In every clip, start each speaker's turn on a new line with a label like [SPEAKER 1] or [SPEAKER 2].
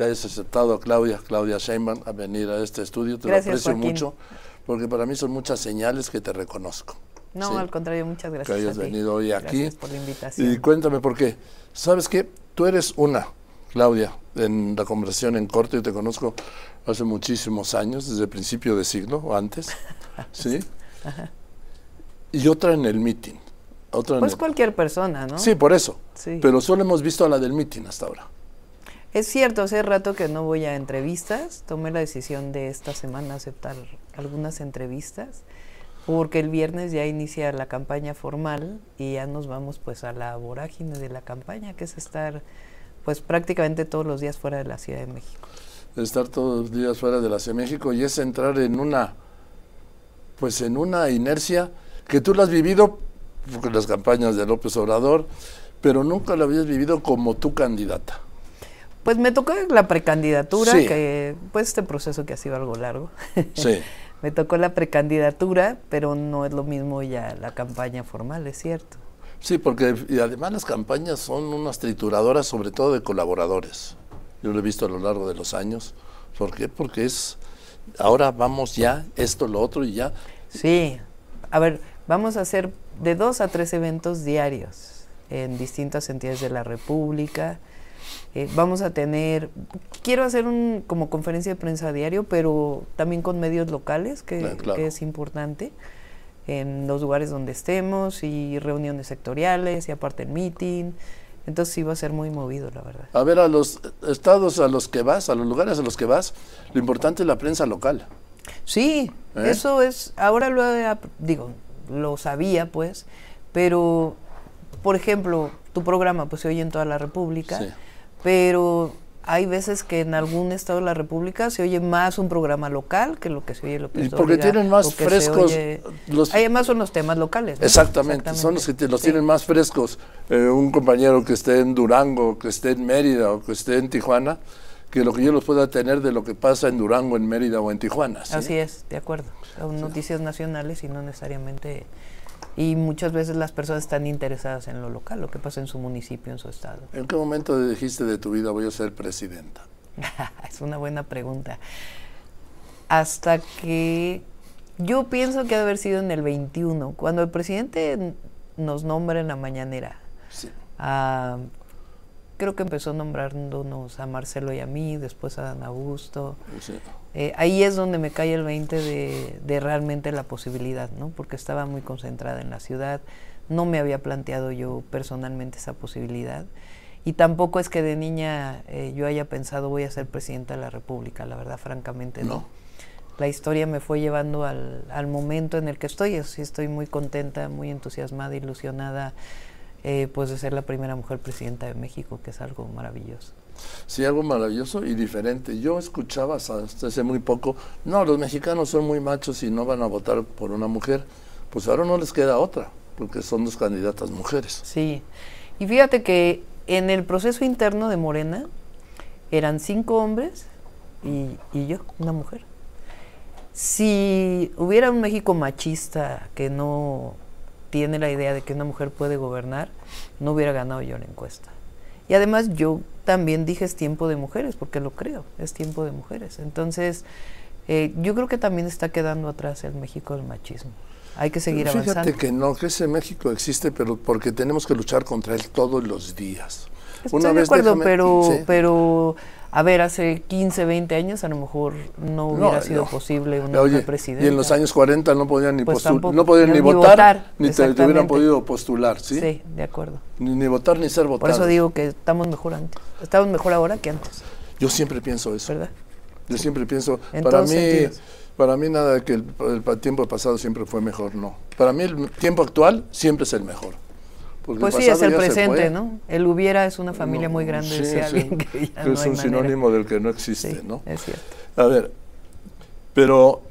[SPEAKER 1] que hayas aceptado a Claudia, Claudia Sheinbaum, a venir a este estudio. Te
[SPEAKER 2] Gracias,
[SPEAKER 1] lo aprecio
[SPEAKER 2] Joaquín.
[SPEAKER 1] mucho, porque para mí son muchas señales que te reconozco.
[SPEAKER 2] No,
[SPEAKER 1] ¿sí?
[SPEAKER 2] al contrario, muchas gracias.
[SPEAKER 1] que hayas
[SPEAKER 2] a ti.
[SPEAKER 1] venido hoy aquí.
[SPEAKER 2] Gracias por la invitación.
[SPEAKER 1] Y cuéntame por qué. ¿Sabes qué? Tú eres una, Claudia, en la conversación en corte, yo te conozco hace muchísimos años, desde el principio de siglo o antes, ¿sí? Y otra en el meeting. Otra en
[SPEAKER 2] Pues
[SPEAKER 1] el-
[SPEAKER 2] cualquier persona, ¿no?
[SPEAKER 1] Sí, por eso.
[SPEAKER 2] Sí.
[SPEAKER 1] Pero solo hemos visto a la del meeting hasta ahora.
[SPEAKER 2] Es cierto, hace rato que no voy a entrevistas. Tomé la decisión de esta semana aceptar algunas entrevistas porque el viernes ya inicia la campaña formal y ya nos vamos pues a la vorágine de la campaña, que es estar pues prácticamente todos los días fuera de la Ciudad de México.
[SPEAKER 1] Estar todos los días fuera de la Ciudad de México y es entrar en una, pues en una inercia que tú la has vivido con las campañas de López Obrador, pero nunca la habías vivido como tu candidata.
[SPEAKER 2] Pues me tocó la precandidatura,
[SPEAKER 1] Sí.
[SPEAKER 2] que pues este proceso que ha sido algo largo.
[SPEAKER 1] Sí.
[SPEAKER 2] me tocó la precandidatura, pero no es lo mismo ya la campaña formal, es cierto.
[SPEAKER 1] Sí, porque y además las campañas son unas trituradoras, sobre todo de colaboradores. Yo lo he visto a lo largo de los años. ¿Por qué? Porque es, ahora vamos ya, esto, lo otro y ya.
[SPEAKER 2] Sí, a ver, vamos a hacer de dos a tres eventos diarios en distintas entidades de la República. Eh, vamos a tener, quiero hacer un como conferencia de prensa diario, pero también con medios locales, que,
[SPEAKER 1] Ah, claro.
[SPEAKER 2] que es importante, en los lugares donde estemos y reuniones sectoriales y aparte el meeting. Entonces sí va a ser muy movido, la verdad.
[SPEAKER 1] A ver, a los estados a los que vas, a los lugares a los que vas, lo importante es la prensa local.
[SPEAKER 2] Sí,
[SPEAKER 1] ¿Eh?
[SPEAKER 2] eso es, ahora lo digo, lo sabía pues, pero por ejemplo, tu programa pues se oye en toda la República,
[SPEAKER 1] Sí.
[SPEAKER 2] Pero hay veces que en algún estado de la República se oye más un programa local que lo que se oye en López
[SPEAKER 1] Y porque
[SPEAKER 2] Dóriga,
[SPEAKER 1] tienen más frescos
[SPEAKER 2] oye-
[SPEAKER 1] los-
[SPEAKER 2] Además son los temas locales. ¿no?
[SPEAKER 1] Exactamente, son los que te- los
[SPEAKER 2] Sí.
[SPEAKER 1] tienen más frescos. Eh, un compañero que esté en Durango, que esté en Mérida o que esté en Tijuana, que lo que yo los pueda tener de lo que pasa en Durango, en Mérida o en Tijuana. ¿sí?
[SPEAKER 2] Así es, de acuerdo. Son noticias nacionales y no necesariamente... Y muchas veces las personas están interesadas en lo local, lo que pasa en su municipio, en su estado.
[SPEAKER 1] ¿En qué momento dijiste de tu vida voy a ser presidenta?
[SPEAKER 2] es una buena pregunta. Hasta que yo pienso que ha de haber sido en el 21, cuando el presidente nos nombra en la mañanera.
[SPEAKER 1] Sí.
[SPEAKER 2] Creo que empezó nombrándonos a Marcelo y a mí, después a Dan Augusto.
[SPEAKER 1] sí.
[SPEAKER 2] Eh, ahí es donde me cae el 20 de, de realmente la posibilidad, ¿no? Porque estaba muy concentrada en la ciudad, no me había planteado yo personalmente esa posibilidad. Y tampoco es que de niña eh, yo haya pensado voy a ser presidenta de la República, la verdad, francamente no.
[SPEAKER 1] No.
[SPEAKER 2] La historia me fue llevando al, al momento en el que estoy, así estoy muy contenta, muy entusiasmada, ilusionada, eh, pues de ser la primera mujer presidenta de México, que es algo maravilloso.
[SPEAKER 1] Sí, algo maravilloso y diferente. Yo escuchaba hasta hace muy poco, no, los mexicanos son muy machos y no van a votar por una mujer. Pues ahora no les queda otra, porque son dos candidatas mujeres.
[SPEAKER 2] Sí, y fíjate que en el proceso interno de Morena eran cinco hombres y, y yo, una mujer. Si hubiera un México machista que no tiene la idea de que una mujer puede gobernar, no hubiera ganado yo la encuesta. Y además yo también dije es tiempo de mujeres, porque lo creo, es tiempo de mujeres. Entonces, eh, yo creo que también está quedando atrás el México del machismo. Hay que seguir
[SPEAKER 1] Fíjate
[SPEAKER 2] avanzando.
[SPEAKER 1] que no, que ese México existe, pero porque tenemos que luchar contra él todos los días.
[SPEAKER 2] Estoy de acuerdo,
[SPEAKER 1] déjame-
[SPEAKER 2] pero,
[SPEAKER 1] sí.
[SPEAKER 2] pero, a ver, hace 15, 20 años a lo mejor no hubiera
[SPEAKER 1] No,
[SPEAKER 2] sido
[SPEAKER 1] no.
[SPEAKER 2] posible una
[SPEAKER 1] Oye,
[SPEAKER 2] presidenta.
[SPEAKER 1] y en los años 40 no podían ni,
[SPEAKER 2] Pues tampoco,
[SPEAKER 1] no podían
[SPEAKER 2] ni-
[SPEAKER 1] votar,
[SPEAKER 2] votar,
[SPEAKER 1] ni te, te hubieran podido postular, ¿sí?
[SPEAKER 2] Sí, de acuerdo.
[SPEAKER 1] Ni, ni votar ni ser
[SPEAKER 2] Por
[SPEAKER 1] votados.
[SPEAKER 2] eso digo que estamos mejor antes. Estamos mejor ahora que antes,
[SPEAKER 1] Yo siempre pienso eso.
[SPEAKER 2] ¿verdad?
[SPEAKER 1] Yo siempre pienso,
[SPEAKER 2] En
[SPEAKER 1] para mí,
[SPEAKER 2] sentidos.
[SPEAKER 1] para mí nada que el, el tiempo pasado siempre fue mejor, no. Para mí el tiempo actual siempre es el mejor. Porque
[SPEAKER 2] Pues sí, es el presente. ¿no? El hubiera es una familia
[SPEAKER 1] No,
[SPEAKER 2] muy grande,
[SPEAKER 1] sí,
[SPEAKER 2] decía
[SPEAKER 1] sí,
[SPEAKER 2] que ya
[SPEAKER 1] que
[SPEAKER 2] no
[SPEAKER 1] es
[SPEAKER 2] hay
[SPEAKER 1] un
[SPEAKER 2] manera.
[SPEAKER 1] sinónimo del que no existe,
[SPEAKER 2] Sí,
[SPEAKER 1] ¿no?
[SPEAKER 2] es cierto.
[SPEAKER 1] A ver, pero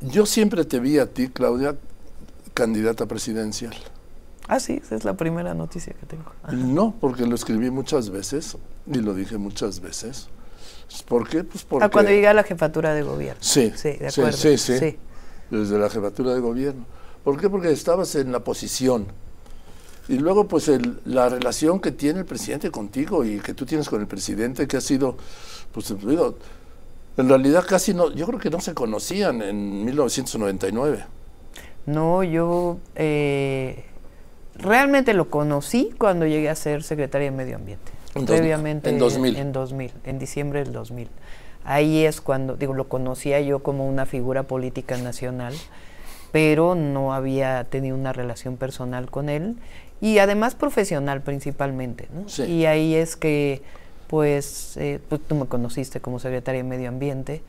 [SPEAKER 1] yo siempre te vi a ti, Claudia, candidata presidencial.
[SPEAKER 2] Ah, sí, esa es la primera noticia que tengo. Ajá.
[SPEAKER 1] No, porque lo escribí muchas veces y lo dije muchas veces. ¿Por qué? Pues porque...
[SPEAKER 2] Ah, cuando llegué a la jefatura de gobierno.
[SPEAKER 1] Sí,
[SPEAKER 2] Sí, de acuerdo.
[SPEAKER 1] sí, sí.
[SPEAKER 2] sí.
[SPEAKER 1] desde la jefatura de gobierno. ¿Por qué? Porque estabas en la posición Y luego, pues, el, la relación que tiene el presidente contigo y que tú tienes con el presidente, que ha sido, pues, digo, en realidad casi no, yo creo que no se conocían en 1999.
[SPEAKER 2] No, yo eh, realmente lo conocí cuando llegué a ser secretaria de Medio Ambiente.
[SPEAKER 1] En dos-
[SPEAKER 2] previamente
[SPEAKER 1] en 2000.
[SPEAKER 2] En 2000, en diciembre del 2000. Ahí es cuando, digo, lo conocía yo como una figura política nacional, pero no había tenido una relación personal con él y además profesional principalmente. ¿no?
[SPEAKER 1] Sí.
[SPEAKER 2] Y ahí es que, pues, eh, pues, tú me conociste como secretaria de Medio Ambiente,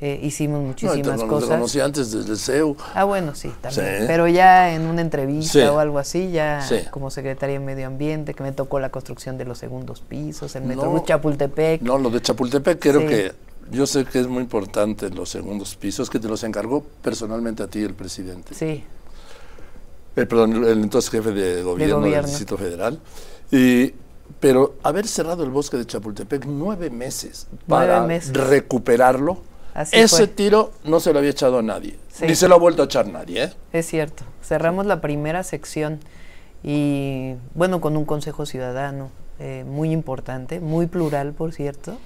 [SPEAKER 2] eh, hicimos
[SPEAKER 1] No,
[SPEAKER 2] muchísimas
[SPEAKER 1] te, te
[SPEAKER 2] cosas.
[SPEAKER 1] conocí antes desde CEU.
[SPEAKER 2] Ah, bueno, sí, también.
[SPEAKER 1] Sí.
[SPEAKER 2] Pero ya en una entrevista
[SPEAKER 1] Sí.
[SPEAKER 2] o algo así, ya
[SPEAKER 1] Sí.
[SPEAKER 2] como secretaria de Medio Ambiente, que me tocó la construcción de los segundos pisos, el Metrobús
[SPEAKER 1] No.
[SPEAKER 2] Chapultepec.
[SPEAKER 1] No, lo de Chapultepec creo que yo sé que es muy importante los segundos pisos, que te los encargó personalmente a ti el presidente.
[SPEAKER 2] Sí,
[SPEAKER 1] El, perdón, el entonces jefe de gobierno, del
[SPEAKER 2] gobierno.
[SPEAKER 1] Distrito Federal. Y, pero haber cerrado el bosque de Chapultepec nueve meses
[SPEAKER 2] Nueve
[SPEAKER 1] para
[SPEAKER 2] meses.
[SPEAKER 1] recuperarlo,
[SPEAKER 2] Así
[SPEAKER 1] ese
[SPEAKER 2] fue.
[SPEAKER 1] tiro no se lo había echado a nadie.
[SPEAKER 2] Sí.
[SPEAKER 1] Ni se lo ha vuelto a echar nadie. ¿eh?
[SPEAKER 2] es cierto. Cerramos la primera sección y, bueno, con un consejo ciudadano eh, muy importante, muy plural, por cierto.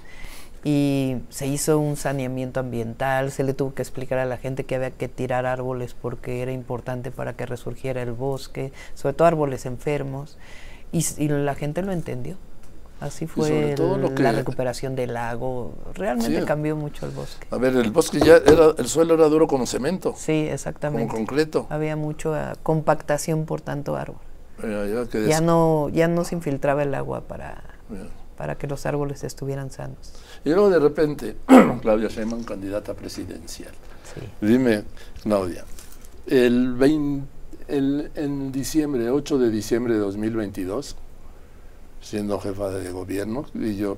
[SPEAKER 2] Y se hizo un saneamiento ambiental, se le tuvo que explicar a la gente que había que tirar árboles porque era importante para que resurgiera el bosque, sobre todo árboles enfermos. Y, la gente lo entendió. Así fue
[SPEAKER 1] sobre todo
[SPEAKER 2] el-
[SPEAKER 1] lo que-
[SPEAKER 2] la recuperación del lago. Realmente
[SPEAKER 1] Sí.
[SPEAKER 2] cambió mucho el bosque.
[SPEAKER 1] A ver, el bosque ya era, el suelo era duro como cemento,
[SPEAKER 2] Sí,
[SPEAKER 1] como
[SPEAKER 2] exactamente.
[SPEAKER 1] concreto.
[SPEAKER 2] Había mucha compactación por tanto árbol.
[SPEAKER 1] Eh, ya
[SPEAKER 2] no, ya no se infiltraba el agua para,
[SPEAKER 1] ya.
[SPEAKER 2] para que los árboles estuvieran sanos.
[SPEAKER 1] Y luego de repente, Claudia Sheinbaum, candidata presidencial.
[SPEAKER 2] Sí.
[SPEAKER 1] Dime, Claudia, el 20 el- en diciembre, 8 de diciembre de 2022, siendo jefa de gobierno, y yo,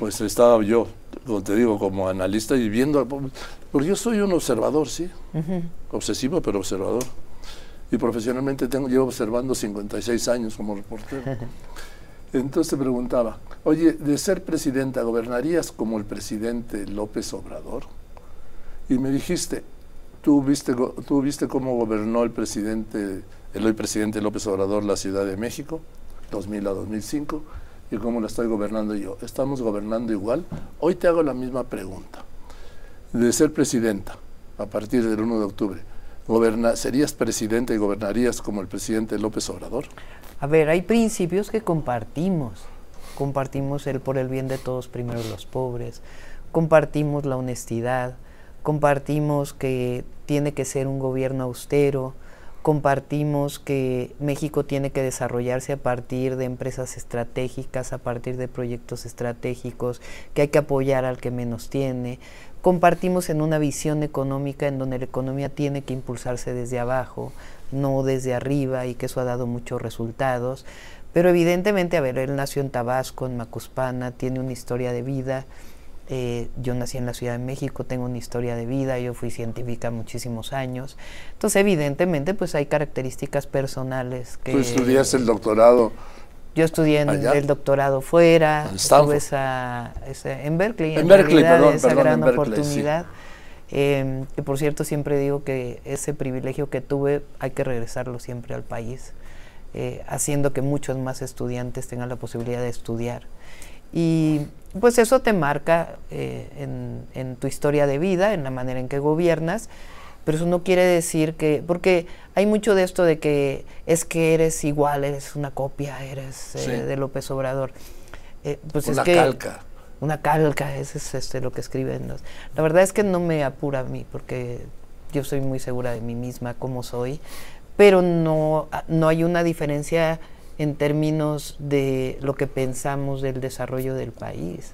[SPEAKER 1] pues estaba yo, como te digo, como analista y viendo, porque yo soy un observador, sí, obsesivo, pero observador. Y profesionalmente tengo, llevo observando 56 años como reportero. Entonces preguntaba, oye, de ser presidenta, ¿gobernarías como el presidente López Obrador? Y me dijiste, ¿tú viste, tú viste cómo gobernó el presidente, el hoy presidente López Obrador la Ciudad de México, 2000 a 2005, y cómo la estoy gobernando yo. ¿Estamos gobernando igual? Hoy te hago la misma pregunta. De ser presidenta, a partir del 1 de octubre, ¿serías presidente y gobernarías como el presidente López Obrador?
[SPEAKER 2] A ver, hay principios que compartimos. Compartimos el por el bien de todos, primero los pobres. Compartimos la honestidad. Compartimos que tiene que ser un gobierno austero. Compartimos que México tiene que desarrollarse a partir de empresas estratégicas, a partir de proyectos estratégicos, que hay que apoyar al que menos tiene. Compartimos en una visión económica en donde la economía tiene que impulsarse desde abajo, no desde arriba, y que eso ha dado muchos resultados. Pero evidentemente, a ver, él nació en Tabasco, en Macuspana, tiene una historia de vida. Eh, yo nací en la Ciudad de México, tengo una historia de vida, yo fui científica muchísimos años. Entonces, evidentemente, pues hay características personales que...
[SPEAKER 1] Tú estudiaste el doctorado
[SPEAKER 2] Yo estudié en el doctorado fuera,
[SPEAKER 1] En
[SPEAKER 2] esa, esa- en Berkeley,
[SPEAKER 1] En
[SPEAKER 2] en,
[SPEAKER 1] Berkeley,
[SPEAKER 2] realidad,
[SPEAKER 1] perdón,
[SPEAKER 2] esa
[SPEAKER 1] perdón,
[SPEAKER 2] gran
[SPEAKER 1] en Berkeley, sí.
[SPEAKER 2] Eh, que por cierto siempre digo que ese privilegio que tuve hay que regresarlo siempre al país, eh, haciendo que muchos más estudiantes tengan la posibilidad de estudiar. Y pues eso te marca eh, en, en tu historia de vida, en la manera en que gobiernas, pero eso no quiere decir que, porque hay mucho de esto de que es que eres igual, eres una copia, eres eh,
[SPEAKER 1] Sí.
[SPEAKER 2] de López Obrador. Pues
[SPEAKER 1] Una
[SPEAKER 2] es que
[SPEAKER 1] calca.
[SPEAKER 2] Una calca, ese es este, lo que escriben los. La verdad es que no me apura a mí, porque yo soy muy segura de mí misma, como soy, pero no, no hay una diferencia en términos de lo que pensamos del desarrollo del país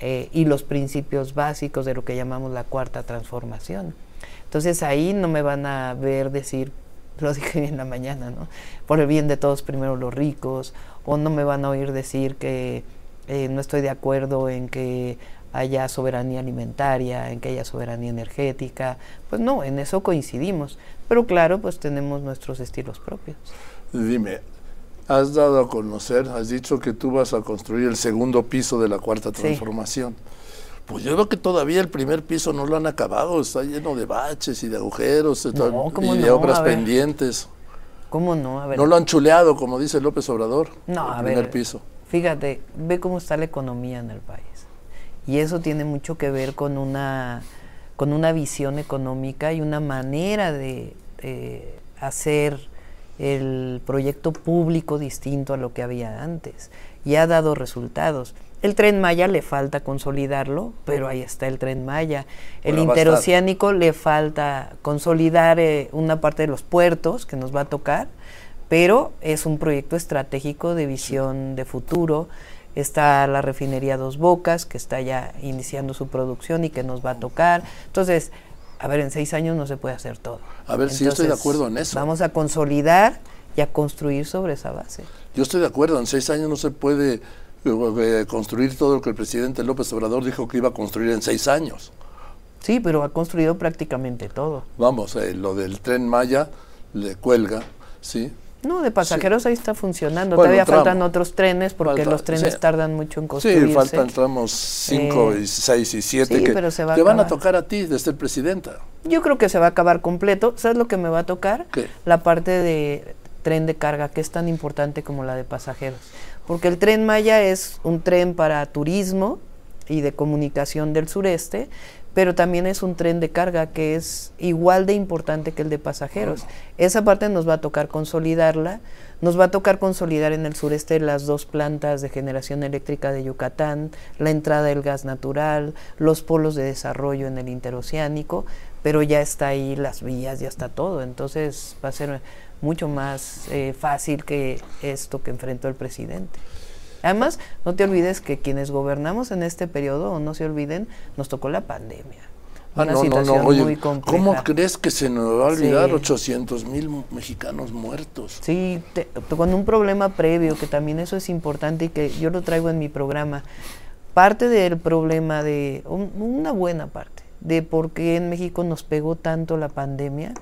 [SPEAKER 2] eh, y los principios básicos de lo que llamamos la cuarta transformación. Entonces ahí no me van a ver decir, lo dije en la mañana, ¿no? Por el bien de todos, primero los ricos, o no me van a oír decir que eh, no estoy de acuerdo en que haya soberanía alimentaria, en que haya soberanía energética. Pues no, en eso coincidimos. Pero claro, pues tenemos nuestros estilos propios.
[SPEAKER 1] Dime, has dado a conocer, has dicho que tú vas a construir el segundo piso de la cuarta
[SPEAKER 2] Sí.
[SPEAKER 1] transformación. Pues yo veo que todavía el primer piso no lo han acabado, está lleno de baches y de agujeros y,
[SPEAKER 2] No,
[SPEAKER 1] to-
[SPEAKER 2] ¿cómo
[SPEAKER 1] y de
[SPEAKER 2] no?
[SPEAKER 1] obras pendientes.
[SPEAKER 2] ¿Cómo no? A ver.
[SPEAKER 1] No lo han chuleado, como dice López Obrador.
[SPEAKER 2] No,
[SPEAKER 1] el
[SPEAKER 2] a
[SPEAKER 1] primer
[SPEAKER 2] ver.
[SPEAKER 1] piso.
[SPEAKER 2] Fíjate, ve cómo está la economía en el país. Y eso tiene mucho que ver con una, con una visión económica y una manera de, de hacer el proyecto público distinto a lo que había antes. Y ha dado resultados. El tren Maya le falta consolidarlo, pero ahí está el tren Maya. El
[SPEAKER 1] Bueno,
[SPEAKER 2] interoceánico le falta consolidar eh, una parte de los puertos que nos va a tocar, pero es un proyecto estratégico de visión de futuro. Está la refinería Dos Bocas, que está ya iniciando su producción y que nos va a tocar. Entonces, a ver, en seis años no se puede hacer todo.
[SPEAKER 1] A ver, sí, yo estoy de acuerdo en eso.
[SPEAKER 2] Vamos a consolidar y a construir sobre esa base.
[SPEAKER 1] Yo estoy de acuerdo, en seis años no se puede eh, construir todo lo que el presidente López Obrador dijo que iba a construir en seis años.
[SPEAKER 2] Sí, pero ha construido prácticamente todo.
[SPEAKER 1] Vamos, eh, lo del tren Maya le cuelga, ¿sí?
[SPEAKER 2] No, de pasajeros ahí está funcionando.
[SPEAKER 1] Bueno,
[SPEAKER 2] Todavía
[SPEAKER 1] tramo.
[SPEAKER 2] faltan otros trenes porque
[SPEAKER 1] Falta-
[SPEAKER 2] los trenes
[SPEAKER 1] sí.
[SPEAKER 2] tardan mucho en construirse.
[SPEAKER 1] Sí, faltan tramos 5
[SPEAKER 2] Eh,
[SPEAKER 1] y 6 y 7
[SPEAKER 2] sí,
[SPEAKER 1] que
[SPEAKER 2] pero se va a
[SPEAKER 1] te van a tocar a ti de ser presidenta.
[SPEAKER 2] Yo creo que se va a acabar completo. ¿Sabes lo que me va a tocar?
[SPEAKER 1] ¿Qué?
[SPEAKER 2] La parte de tren de carga, que es tan importante como la de pasajeros. Porque el tren Maya es un tren para turismo y de comunicación del sureste, pero también es un tren de carga que es igual de importante que el de pasajeros. Esa parte nos va a tocar consolidarla. Nos va a tocar consolidar en el sureste las dos plantas de generación eléctrica de Yucatán, la entrada del gas natural, los polos de desarrollo en el interoceánico, pero ya está ahí las vías, ya está todo. Entonces va a ser mucho más eh, fácil que esto que enfrentó el presidente. Además, no te olvides que quienes gobernamos en este periodo, o no se olviden, nos tocó la pandemia.
[SPEAKER 1] Ah,
[SPEAKER 2] Una
[SPEAKER 1] no, no,
[SPEAKER 2] situación
[SPEAKER 1] no, oye,
[SPEAKER 2] muy compleja.
[SPEAKER 1] ¿cómo crees que se nos va a olvidar
[SPEAKER 2] Sí.
[SPEAKER 1] 800 mil mexicanos muertos?
[SPEAKER 2] Sí, te- con un problema previo, que también eso es importante y que yo lo traigo en mi programa. Parte del problema de, un- una buena parte, de por qué en México nos pegó tanto la pandemia,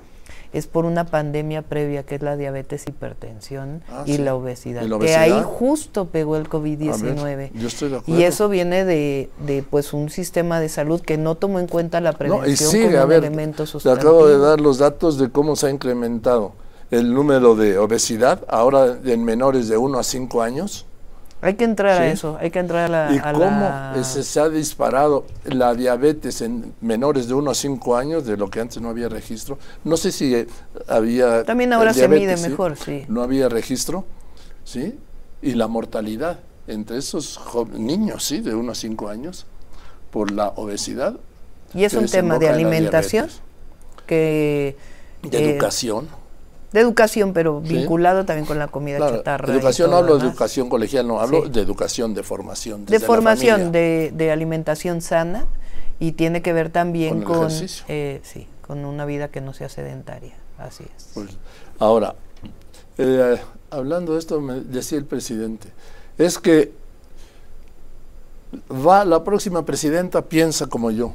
[SPEAKER 2] es por una pandemia previa que es la diabetes, hipertensión
[SPEAKER 1] Ah,
[SPEAKER 2] y
[SPEAKER 1] sí.
[SPEAKER 2] la obesidad.
[SPEAKER 1] ¿Y la
[SPEAKER 2] Que ahí justo pegó el
[SPEAKER 1] A
[SPEAKER 2] COVID-19.
[SPEAKER 1] ver, yo estoy de acuerdo.
[SPEAKER 2] Y eso viene de, de pues un sistema de salud que no tomó en cuenta la
[SPEAKER 1] No,
[SPEAKER 2] prevención
[SPEAKER 1] y sigue,
[SPEAKER 2] como
[SPEAKER 1] a ver,
[SPEAKER 2] elemento
[SPEAKER 1] te acabo de
[SPEAKER 2] sustantivo.
[SPEAKER 1] dar los datos de cómo se ha incrementado el número de obesidad, ahora en menores de 1 a 5 años,
[SPEAKER 2] Hay que entrar a eso, hay que entrar a la...
[SPEAKER 1] y
[SPEAKER 2] a
[SPEAKER 1] cómo
[SPEAKER 2] la-
[SPEAKER 1] ese se ha disparado la diabetes en menores de 1 a 5 años, de lo que antes no había registro. No sé si eh, había...
[SPEAKER 2] También ahora se mide mejor, sí.
[SPEAKER 1] No había registro, ¿sí? Y la mortalidad entre esos niños, ¿sí? De 1 a 5 años, por la obesidad.
[SPEAKER 2] Y es un tema de alimentación, que...
[SPEAKER 1] De
[SPEAKER 2] eh,
[SPEAKER 1] educación.
[SPEAKER 2] De educación, pero
[SPEAKER 1] Sí.
[SPEAKER 2] vinculado también con la comida
[SPEAKER 1] Claro,
[SPEAKER 2] chatarra.
[SPEAKER 1] educación, no hablo de educación colegial, no, hablo
[SPEAKER 2] Sí.
[SPEAKER 1] de educación, de formación.
[SPEAKER 2] De
[SPEAKER 1] desde
[SPEAKER 2] formación, de, de alimentación sana y tiene que ver también
[SPEAKER 1] Con
[SPEAKER 2] con, eh, sí, con una vida que no sea sedentaria. Así es.
[SPEAKER 1] Pues, ahora, eh, hablando de esto, me decía el presidente, es que va la próxima presidenta piensa como yo.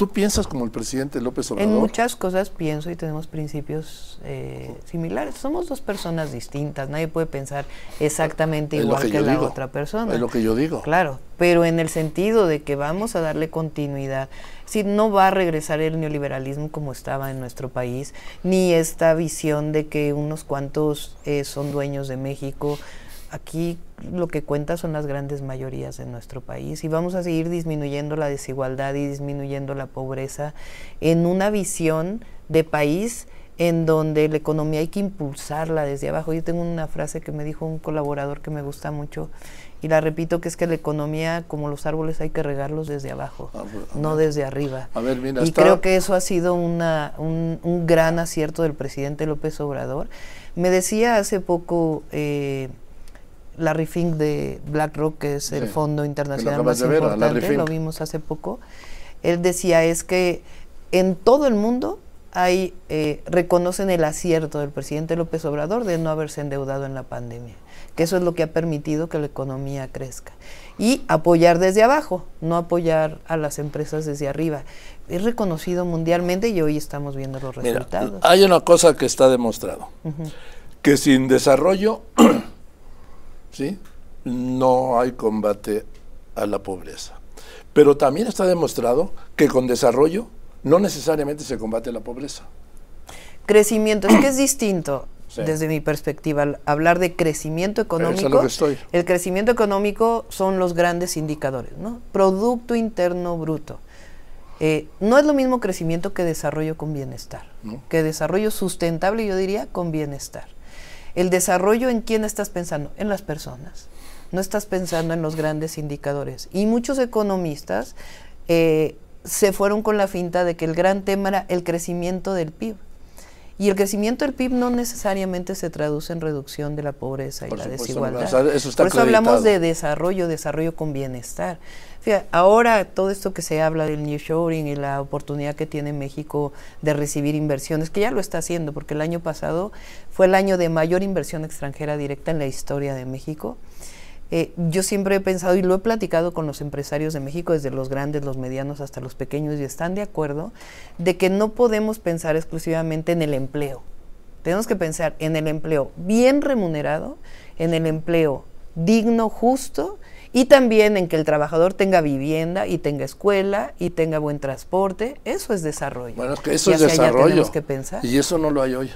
[SPEAKER 1] ¿Tú piensas como el presidente López Obrador?
[SPEAKER 2] En muchas cosas pienso y tenemos principios eh, similares. Somos dos personas distintas. Nadie puede pensar exactamente
[SPEAKER 1] Es
[SPEAKER 2] igual
[SPEAKER 1] que
[SPEAKER 2] la
[SPEAKER 1] digo.
[SPEAKER 2] otra persona.
[SPEAKER 1] Es lo que yo digo.
[SPEAKER 2] Claro, pero en el sentido de que vamos a darle continuidad. Si no va a regresar el neoliberalismo como estaba en nuestro país, ni esta visión de que unos cuantos eh, son dueños de México. Aquí lo que cuenta son las grandes mayorías en nuestro país y vamos a seguir disminuyendo la desigualdad y disminuyendo la pobreza en una visión de país en donde la economía hay que impulsarla desde abajo. Yo tengo una frase que me dijo un colaborador que me gusta mucho y la repito que es que la economía como los árboles hay que regarlos desde abajo,
[SPEAKER 1] A ver, a
[SPEAKER 2] no
[SPEAKER 1] ver.
[SPEAKER 2] desde arriba.
[SPEAKER 1] A ver, mira,
[SPEAKER 2] y
[SPEAKER 1] está-
[SPEAKER 2] creo que eso ha sido una, un, un gran acierto del presidente López Obrador. Me decía hace poco eh, Larry Fink de BlackRock, que es el
[SPEAKER 1] Sí,
[SPEAKER 2] fondo internacional más
[SPEAKER 1] de ver,
[SPEAKER 2] importante, lo vimos hace poco. Él decía es que en todo el mundo hay eh, reconocen el acierto del presidente López Obrador de no haberse endeudado en la pandemia, que eso es lo que ha permitido que la economía crezca. Y apoyar desde abajo, no apoyar a las empresas desde arriba. Es reconocido mundialmente y hoy estamos viendo los
[SPEAKER 1] Mira,
[SPEAKER 2] resultados.
[SPEAKER 1] hay una cosa que está demostrado, que sin desarrollo, ¿sí? No hay combate a la pobreza. Pero también está demostrado que con desarrollo no necesariamente se combate la pobreza.
[SPEAKER 2] Crecimiento, es que es distinto. desde mi perspectiva, hablar de crecimiento económico.
[SPEAKER 1] lo que estoy.
[SPEAKER 2] El crecimiento económico son los grandes indicadores, ¿no? Producto Interno Bruto. Eh, no es lo mismo crecimiento que desarrollo con bienestar, que desarrollo sustentable, yo diría, con bienestar. El desarrollo en quién estás pensando, en las personas. No estás pensando en los grandes indicadores. Y muchos economistas eh, se fueron con la finta de que el gran tema era el crecimiento del PIB. Y el crecimiento del PIB no necesariamente se traduce en reducción de la pobreza y la desigualdad. Por eso hablamos de desarrollo, desarrollo con bienestar. Fíjate, ahora todo esto que se habla del nearshoring y la oportunidad que tiene México de recibir inversiones, que ya lo está haciendo, porque el año pasado fue el año de mayor inversión extranjera directa en la historia de México. Eh, yo siempre he pensado y lo he platicado con los empresarios de México, desde los grandes, los medianos hasta los pequeños, y están de acuerdo de que no podemos pensar exclusivamente en el empleo. Tenemos que pensar en el empleo bien remunerado, en el empleo digno, justo, y también en que el trabajador tenga vivienda y tenga escuela y tenga buen transporte. Eso es desarrollo.
[SPEAKER 1] Bueno, es que eso es desarrollo. Que pensar. Y eso no lo hay hoy.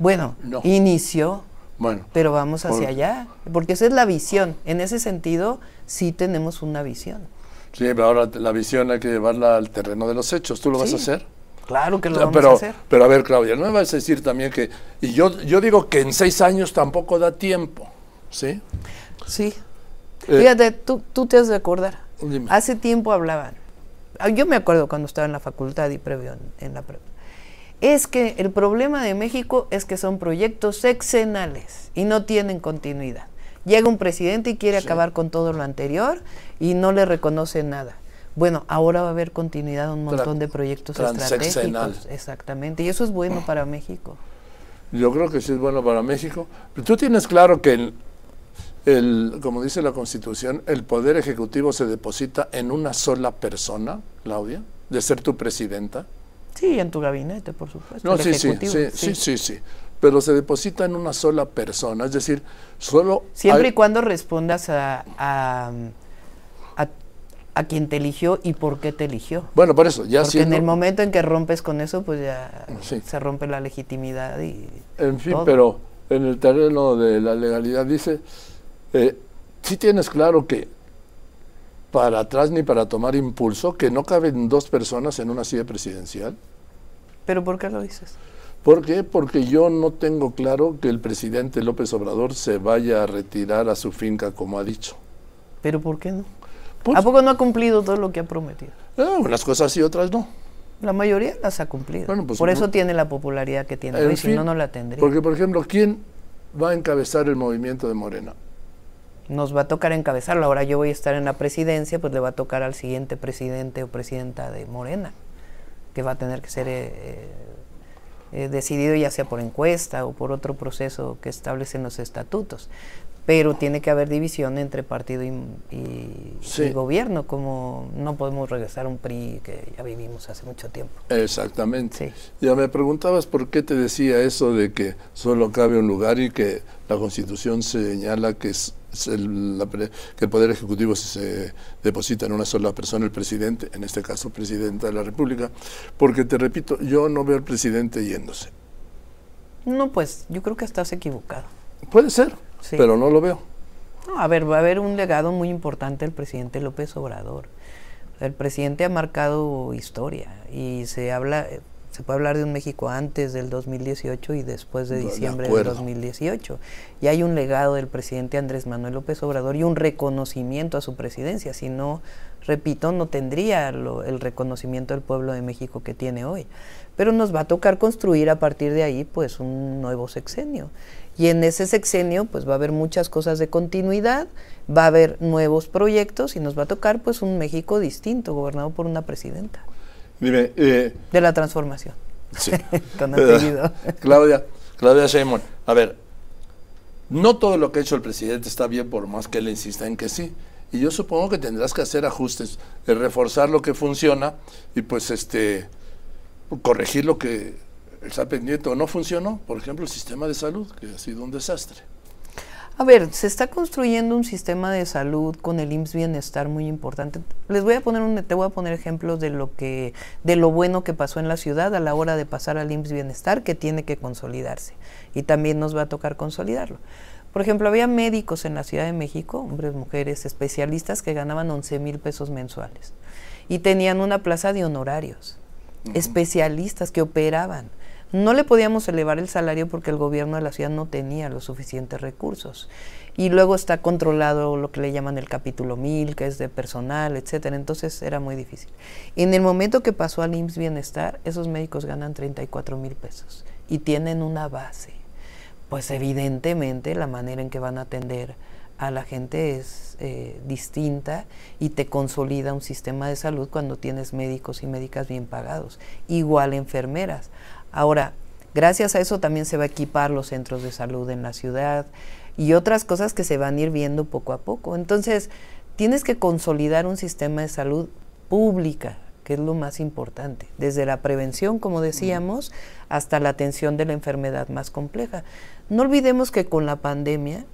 [SPEAKER 2] Bueno, inició bueno. Pero vamos hacia allá, porque esa es la visión. En ese sentido, sí tenemos una visión.
[SPEAKER 1] Sí, pero ahora la visión hay que llevarla al terreno de los hechos. ¿Tú lo vas a hacer?
[SPEAKER 2] Claro que lo vamos a hacer.
[SPEAKER 1] Pero a ver, Claudia, no me vas a decir también que... Y yo, yo digo que en seis años tampoco da tiempo, ¿sí?
[SPEAKER 2] Sí. Eh, Fíjate, tú, tú te has de acordar. Hace tiempo hablaban. Ah, yo me acuerdo cuando estaba en la facultad y previo en, la pre es que el problema de México es que son proyectos sexenales y no tienen continuidad. Llega un presidente y quiere acabar con todo lo anterior y no le reconoce nada. Bueno, ahora va a haber continuidad un montón de proyectos estratégicos. Exactamente, y eso es bueno para México.
[SPEAKER 1] Yo creo que sí es bueno para México. Pero tú tienes claro que, el, el, como dice la Constitución, el poder ejecutivo se deposita en una sola persona, Claudia, de ser tu presidenta.
[SPEAKER 2] Sí, en tu gabinete, por supuesto.
[SPEAKER 1] No, sí, sí, sí, sí, sí, Pero se deposita en una sola persona, es decir, solo...
[SPEAKER 2] Siempre y cuando respondas a, a, a, quien te eligió y por qué te eligió.
[SPEAKER 1] Bueno, por eso, ya
[SPEAKER 2] Porque en el momento en que rompes con eso, pues ya se rompe la legitimidad y...
[SPEAKER 1] En fin, pero en el terreno de la legalidad dice, eh, sí tienes claro que para atrás ni para tomar impulso, que no caben dos personas en una silla presidencial.
[SPEAKER 2] ¿Pero por qué lo dices?
[SPEAKER 1] ¿Por qué? Porque yo no tengo claro que el presidente López Obrador se vaya a retirar a su finca como ha dicho.
[SPEAKER 2] ¿Pero por qué no? Pues ¿A poco no ha cumplido todo lo que ha prometido?
[SPEAKER 1] Eh, unas cosas sí, otras no.
[SPEAKER 2] La mayoría las ha cumplido. Pues por eso tiene la popularidad que tiene hoy, si no, no la tendría.
[SPEAKER 1] Porque, por ejemplo, ¿quién va a encabezar el movimiento de Morena?
[SPEAKER 2] Nos va a tocar encabezarlo. Ahora yo voy a estar en la presidencia, pues le va a tocar al siguiente presidente o presidenta de Morena, que va a tener que ser eh, eh, eh, decidido ya sea por encuesta o por otro proceso que establecen los estatutos pero tiene que haber división entre partido y, gobierno, como no podemos regresar a un PRI que ya vivimos hace mucho tiempo.
[SPEAKER 1] Exactamente. Ya me preguntabas por qué te decía eso de que solo cabe un lugar y que la Constitución señala que, es, el, que el Poder Ejecutivo se deposita en una sola persona, el presidente, en este caso presidenta de la República, porque te repito, yo no veo al presidente yéndose.
[SPEAKER 2] No, pues yo creo que estás equivocado.
[SPEAKER 1] Puede ser pero no lo veo.
[SPEAKER 2] No, a ver, va a haber un legado muy importante del presidente López Obrador. El presidente ha marcado historia y se habla, se puede hablar de un México antes del 2018 y después de diciembre del 2018. Y hay un legado del presidente Andrés Manuel López Obrador y un reconocimiento a su presidencia. Si no, repito, no tendría el reconocimiento del pueblo de México que tiene hoy. Pero nos va a tocar construir a partir de ahí pues un nuevo sexenio. Y en ese sexenio pues va a haber muchas cosas de continuidad, va a haber nuevos proyectos y nos va a tocar pues un México distinto, gobernado por una presidenta.
[SPEAKER 1] Dime, eh,
[SPEAKER 2] de la transformación.
[SPEAKER 1] Sí. Con Claudia, Claudia Sheinbaum, a ver, no todo lo que ha hecho el presidente está bien por más que él insista en que sí. Y yo supongo que tendrás que hacer ajustes, reforzar lo que funciona y pues este corregir lo que está pendiente o no funcionó, por ejemplo, el sistema de salud, que ha sido un desastre.
[SPEAKER 2] A ver, se está construyendo un sistema de salud con el IMSS Bienestar muy importante. Les voy a poner un, te voy a poner ejemplos de lo que, de lo bueno que pasó en la ciudad a la hora de pasar al IMSS Bienestar, que tiene que consolidarse. Y también nos va a tocar consolidarlo. Por ejemplo, había médicos en la Ciudad de México, hombres, mujeres, especialistas que ganaban 11 mil pesos mensuales y tenían una plaza de honorarios, especialistas que operaban. No le podíamos elevar el salario porque el gobierno de la ciudad no tenía los suficientes recursos. Y luego está controlado lo que le llaman el capítulo 1000, que es de personal, etcétera. Entonces era muy difícil. En el momento que pasó al IMSS Bienestar, esos médicos ganan 34 mil pesos y tienen una base. Pues evidentemente la manera en que van a atender a la gente es eh, distinta y te consolida un sistema de salud cuando tienes médicos y médicas bien pagados. Igual enfermeras. Ahora, gracias a eso también se va a equipar los centros de salud en la ciudad y otras cosas que se van a ir viendo poco a poco. Entonces, tienes que consolidar un sistema de salud pública, que es lo más importante, desde la prevención, como decíamos, hasta la atención de la enfermedad más compleja. No olvidemos que con la pandemia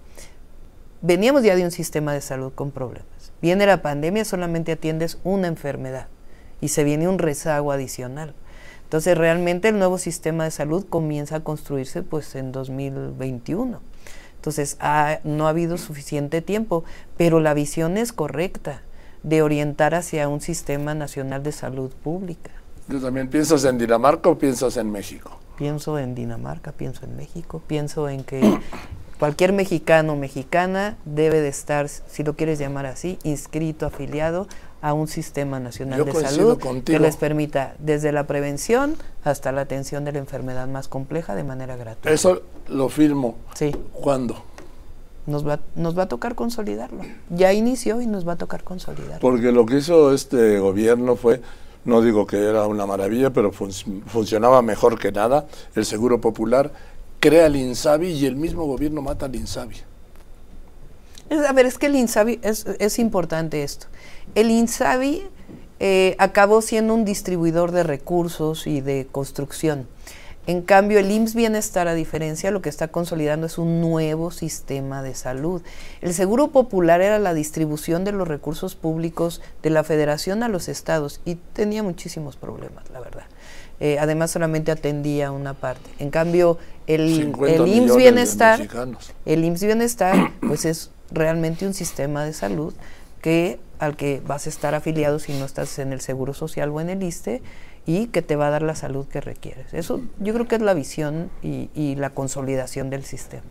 [SPEAKER 2] veníamos ya de un sistema de salud con problemas. Viene la pandemia, solamente atiendes una enfermedad y se viene un rezago adicional. Entonces realmente el nuevo sistema de salud comienza a construirse pues en 2021. Entonces no ha habido suficiente tiempo, pero la visión es correcta de orientar hacia un sistema nacional de salud pública.
[SPEAKER 1] ¿Tú también piensas en Dinamarca o piensas en México?
[SPEAKER 2] Pienso en Dinamarca, pienso en México, pienso en que cualquier mexicano o mexicana debe de estar, si lo quieres llamar así, inscrito, afiliado a un sistema nacional de salud que les permita desde la prevención hasta la atención de la enfermedad más compleja de manera gratuita.
[SPEAKER 1] Eso lo firmo.
[SPEAKER 2] Sí.
[SPEAKER 1] ¿Cuándo?
[SPEAKER 2] Nos va, nos va a tocar consolidarlo. Ya inició y nos va a tocar consolidarlo.
[SPEAKER 1] Porque lo que hizo este gobierno fue, no digo que era una maravilla, pero funcionaba mejor que nada, el Seguro Popular crea el INSABI y el mismo gobierno mata al INSABI.
[SPEAKER 2] a ver, es que el INSABI, es, es importante esto. El INSABI eh, acabó siendo un distribuidor de recursos y de construcción. En cambio, el IMSS Bienestar, a diferencia, lo que está consolidando es un nuevo sistema de salud. El Seguro Popular era la distribución de los recursos públicos de la Federación a los estados y tenía muchísimos problemas, la verdad. Eh, además, solamente atendía una parte. En cambio, el, el IMSS Bienestar, el IMSS Bienestar, pues es realmente un sistema de salud que al que vas a estar afiliado si no estás en el Seguro Social o en el ISTE y que te va a dar la salud que requieres. Eso yo creo que es la visión y, la consolidación del sistema.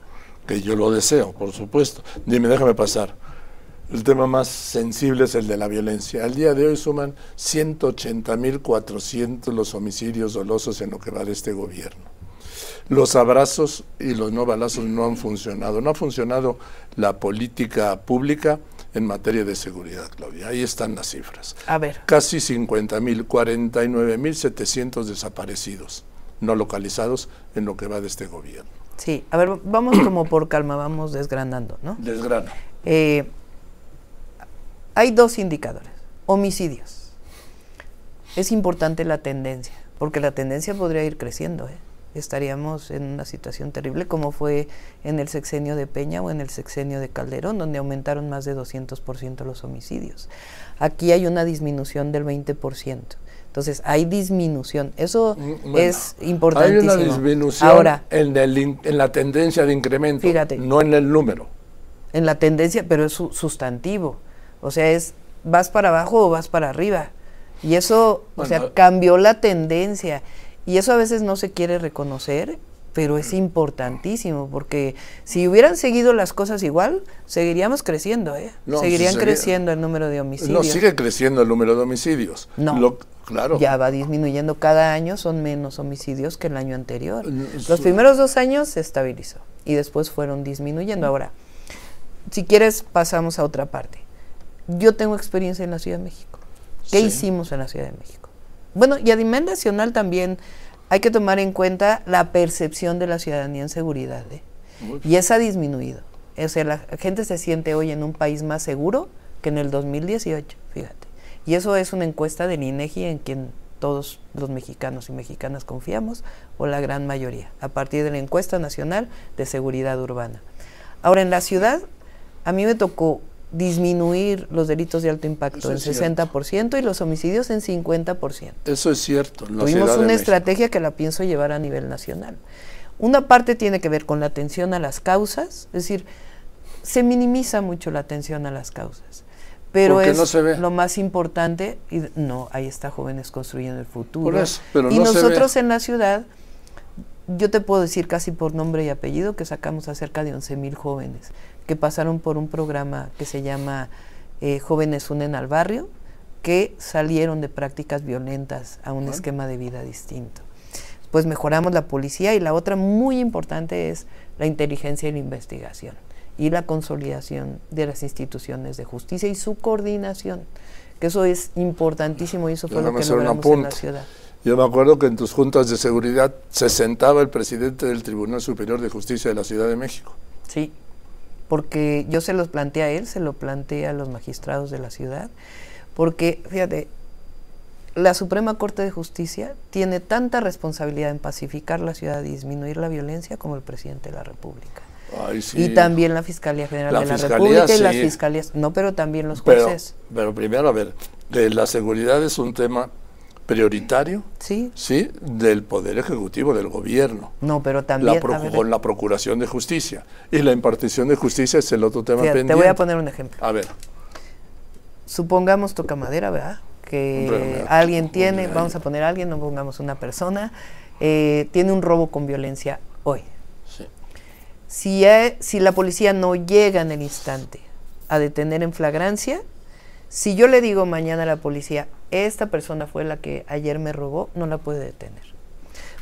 [SPEAKER 1] Que yo lo deseo, por supuesto. Dime, déjame pasar. El tema más sensible es el de la violencia. Al día de hoy suman 180.400 los homicidios dolosos en lo que va de este gobierno. Los abrazos y los no balazos no han funcionado. No ha funcionado la política pública en materia de seguridad, Claudia. Ahí están las cifras.
[SPEAKER 2] A ver.
[SPEAKER 1] Casi 50 mil, 49 mil 700 desaparecidos, no localizados en lo que va de este gobierno.
[SPEAKER 2] Sí, a ver, vamos como por calma, vamos desgranando, ¿no?
[SPEAKER 1] Desgrana.
[SPEAKER 2] Eh, hay dos indicadores. Homicidios. Es importante la tendencia, porque la tendencia podría ir creciendo, ¿eh? Estaríamos en una situación terrible como fue en el sexenio de Peña o en el sexenio de Calderón, donde aumentaron más de 200% los homicidios. Aquí hay una disminución del 20%. Entonces, hay disminución. Eso mm, es importantísimo.
[SPEAKER 1] Hay una disminución Ahora, en, en la tendencia de incremento, fíjate, no en el número.
[SPEAKER 2] En la tendencia, pero es sustantivo. O sea, es vas para abajo o vas para arriba. Y eso, o sea, cambió la tendencia. Y eso a veces no se quiere reconocer, pero es importantísimo, porque si hubieran seguido las cosas igual, seguiríamos creciendo, ¿eh? Seguirían creciendo el número de homicidios. No,
[SPEAKER 1] sigue creciendo el número de homicidios.
[SPEAKER 2] No. claro. Ya va disminuyendo cada año, son menos homicidios que el año anterior. Los primeros dos años se estabilizó y después fueron disminuyendo. Ahora, si quieres, pasamos a otra parte. Yo tengo experiencia en la Ciudad de México. ¿Qué hicimos en la Ciudad de México? Bueno, y a nivel nacional también hay que tomar en cuenta la percepción de la ciudadanía en seguridad. ¿eh? Y esa ha disminuido. O sea, la gente se siente hoy en un país más seguro que en el 2018, fíjate. Y eso es una encuesta del INEGI en quien todos los mexicanos y mexicanas confiamos, o la gran mayoría, a partir de la encuesta nacional de seguridad urbana. Ahora, en la ciudad, a mí me tocó disminuir los delitos de alto impacto
[SPEAKER 1] Eso
[SPEAKER 2] en
[SPEAKER 1] es cierto.
[SPEAKER 2] 60% y los homicidios en 50%.
[SPEAKER 1] Eso es cierto. en la
[SPEAKER 2] Tuvimos
[SPEAKER 1] de
[SPEAKER 2] una estrategia que la pienso llevar a nivel nacional. Una parte tiene que ver con la atención a las causas, es decir, se minimiza mucho la atención a las causas. Pero
[SPEAKER 1] Porque
[SPEAKER 2] es
[SPEAKER 1] no se ve.
[SPEAKER 2] lo más importante, y no, ahí está Jóvenes Construyendo el Futuro.
[SPEAKER 1] Por eso, pero
[SPEAKER 2] y
[SPEAKER 1] no
[SPEAKER 2] nosotros en la ciudad, yo te puedo decir casi por nombre y apellido que sacamos a cerca de 11 mil jóvenes que pasaron por un programa que se llama eh, Jóvenes Unen al Barrio, que salieron de prácticas violentas a un
[SPEAKER 1] Bueno.
[SPEAKER 2] esquema de vida distinto. Pues mejoramos la policía y la otra muy importante es la inteligencia y la investigación y la consolidación de las instituciones de justicia y su coordinación, que eso es importantísimo y eso fue lo que logramos en la ciudad.
[SPEAKER 1] Yo me acuerdo que en tus juntas de seguridad se sentaba el presidente del Tribunal Superior de Justicia de la Ciudad de México.
[SPEAKER 2] Sí, porque yo se los planteé a él, se lo planteé a los magistrados de la ciudad, porque, fíjate, la Suprema Corte de Justicia tiene tanta responsabilidad en pacificar la ciudad y disminuir la violencia como el presidente de la República.
[SPEAKER 1] Ay, sí.
[SPEAKER 2] Y también la Fiscalía General
[SPEAKER 1] La
[SPEAKER 2] de la
[SPEAKER 1] Fiscalía,
[SPEAKER 2] República y las fiscalías, no, pero también los jueces.
[SPEAKER 1] pero primero, a ver, de la seguridad es un tema prioritario,
[SPEAKER 2] Sí,
[SPEAKER 1] ¿sí? Del Poder Ejecutivo, del Gobierno.
[SPEAKER 2] no, pero
[SPEAKER 1] La
[SPEAKER 2] también...
[SPEAKER 1] procu-
[SPEAKER 2] a ver,
[SPEAKER 1] con la Procuración de Justicia. Y la impartición de justicia es el otro tema
[SPEAKER 2] fíjate, te
[SPEAKER 1] pendiente.
[SPEAKER 2] voy a poner un ejemplo.
[SPEAKER 1] A ver,
[SPEAKER 2] supongamos toca madera, ¿verdad? Que alguien tiene, vamos a poner a alguien, no pongamos una persona, eh, tiene un robo con violencia hoy.
[SPEAKER 1] sí.
[SPEAKER 2] Si, si la policía no llega en el instante a detener en flagrancia, si yo le digo mañana a la policía, esta persona fue la que ayer me robó, no la puede detener.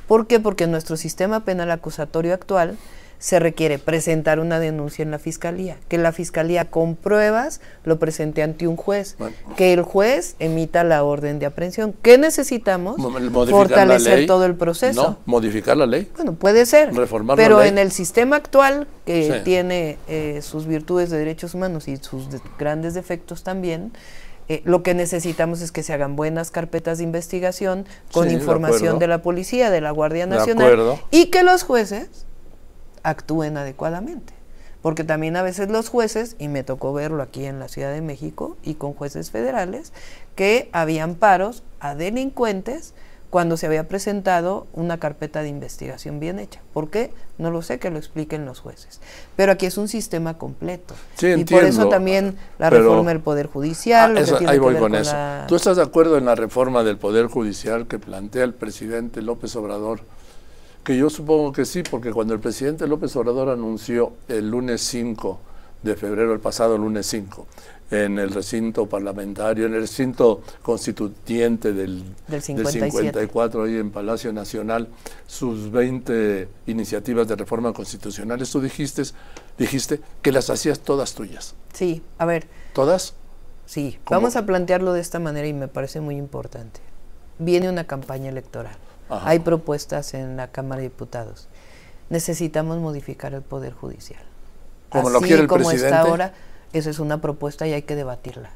[SPEAKER 2] ¿Por qué? Porque en nuestro sistema penal acusatorio actual se requiere presentar una denuncia en la fiscalía, que la fiscalía con pruebas lo presente ante un juez,
[SPEAKER 1] Bueno.
[SPEAKER 2] que el juez emita la orden de aprehensión. ¿Qué necesitamos?
[SPEAKER 1] La
[SPEAKER 2] Fortalecer
[SPEAKER 1] ley.
[SPEAKER 2] todo el proceso.
[SPEAKER 1] No, modificar la ley.
[SPEAKER 2] Bueno, puede ser.
[SPEAKER 1] Reformar la
[SPEAKER 2] pero
[SPEAKER 1] ley.
[SPEAKER 2] en el sistema actual, que
[SPEAKER 1] Sí.
[SPEAKER 2] tiene eh, sus virtudes de derechos humanos y sus de- grandes defectos también, eh, lo que necesitamos es que se hagan buenas carpetas de investigación con
[SPEAKER 1] Sí, de
[SPEAKER 2] información
[SPEAKER 1] acuerdo.
[SPEAKER 2] de la policía, de la Guardia
[SPEAKER 1] De
[SPEAKER 2] Nacional, y que los jueces actúen adecuadamente. Porque también a veces los jueces, y me tocó verlo aquí en la Ciudad de México y con jueces federales, que habían paros a delincuentes cuando se había presentado una carpeta de investigación bien hecha. ¿Por qué? No lo sé, que lo expliquen los jueces. Pero aquí es un sistema completo.
[SPEAKER 1] Sí,
[SPEAKER 2] y por eso
[SPEAKER 1] entiendo,
[SPEAKER 2] también la reforma del Poder Judicial.
[SPEAKER 1] Ah, eso- ahí voy con eso.
[SPEAKER 2] la-
[SPEAKER 1] ¿Tú estás de acuerdo en la reforma del Poder Judicial que plantea el presidente López Obrador? Que yo supongo que sí, porque cuando el presidente López Obrador anunció el lunes 5 de febrero, el pasado lunes 5, en el recinto parlamentario, en el recinto constituyente del,
[SPEAKER 2] Del 57.
[SPEAKER 1] 54, ahí en Palacio Nacional, sus 20 iniciativas de reforma constitucionales, tú dijiste, dijiste que las hacías todas tuyas.
[SPEAKER 2] Sí, a ver,
[SPEAKER 1] ¿Todas?
[SPEAKER 2] Sí,
[SPEAKER 1] ¿Cómo?
[SPEAKER 2] vamos a plantearlo de esta manera y me parece muy importante. Viene una campaña electoral.
[SPEAKER 1] Ajá.
[SPEAKER 2] Hay propuestas en la Cámara de Diputados. Necesitamos modificar el Poder Judicial.
[SPEAKER 1] Como lo
[SPEAKER 2] Así
[SPEAKER 1] quiere el
[SPEAKER 2] como
[SPEAKER 1] presidente.
[SPEAKER 2] está ahora, esa es una propuesta y hay que debatirla.